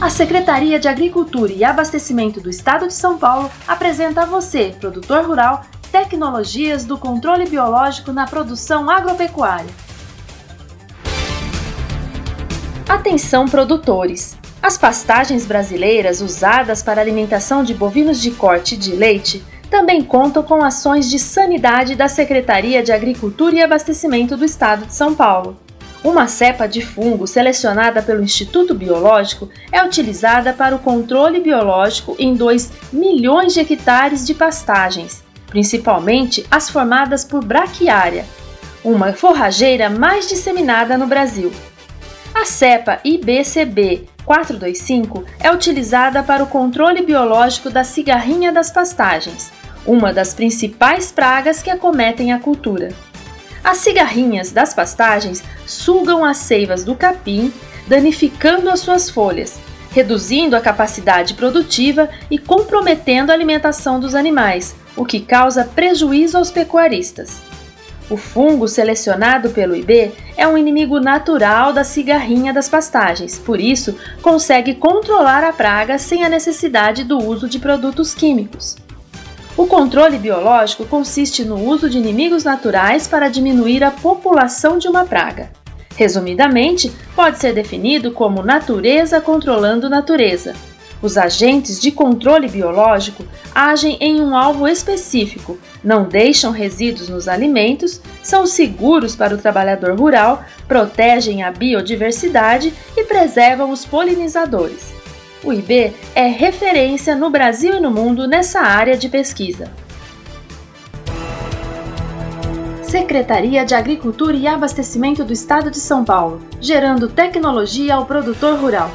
A Secretaria de Agricultura e Abastecimento do Estado de São Paulo apresenta a você, produtor rural, tecnologias do controle biológico na produção agropecuária. Atenção produtores! As pastagens brasileiras usadas para alimentação de bovinos de corte e de leite também contam com ações de sanidade da Secretaria de Agricultura e Abastecimento do Estado de São Paulo. Uma cepa de fungo selecionada pelo Instituto Biológico é utilizada para o controle biológico em 2 milhões de hectares de pastagens, principalmente as formadas por braquiária, uma forrageira mais disseminada no Brasil. A cepa IBCB 425 é utilizada para o controle biológico da cigarrinha das pastagens, uma das principais pragas que acometem a cultura. As cigarrinhas das pastagens sugam as seivas do capim, danificando as suas folhas, reduzindo a capacidade produtiva e comprometendo a alimentação dos animais, o que causa prejuízo aos pecuaristas. O fungo selecionado pelo IB é um inimigo natural da cigarrinha das pastagens, por isso consegue controlar a praga sem a necessidade do uso de produtos químicos. O controle biológico consiste no uso de inimigos naturais para diminuir a população de uma praga. Resumidamente, pode ser definido como natureza controlando natureza. Os agentes de controle biológico agem em um alvo específico, não deixam resíduos nos alimentos, são seguros para o trabalhador rural, protegem a biodiversidade e preservam os polinizadores. O IB é referência no Brasil e no mundo nessa área de pesquisa. Secretaria de Agricultura e Abastecimento do Estado de São Paulo, gerando tecnologia ao produtor rural.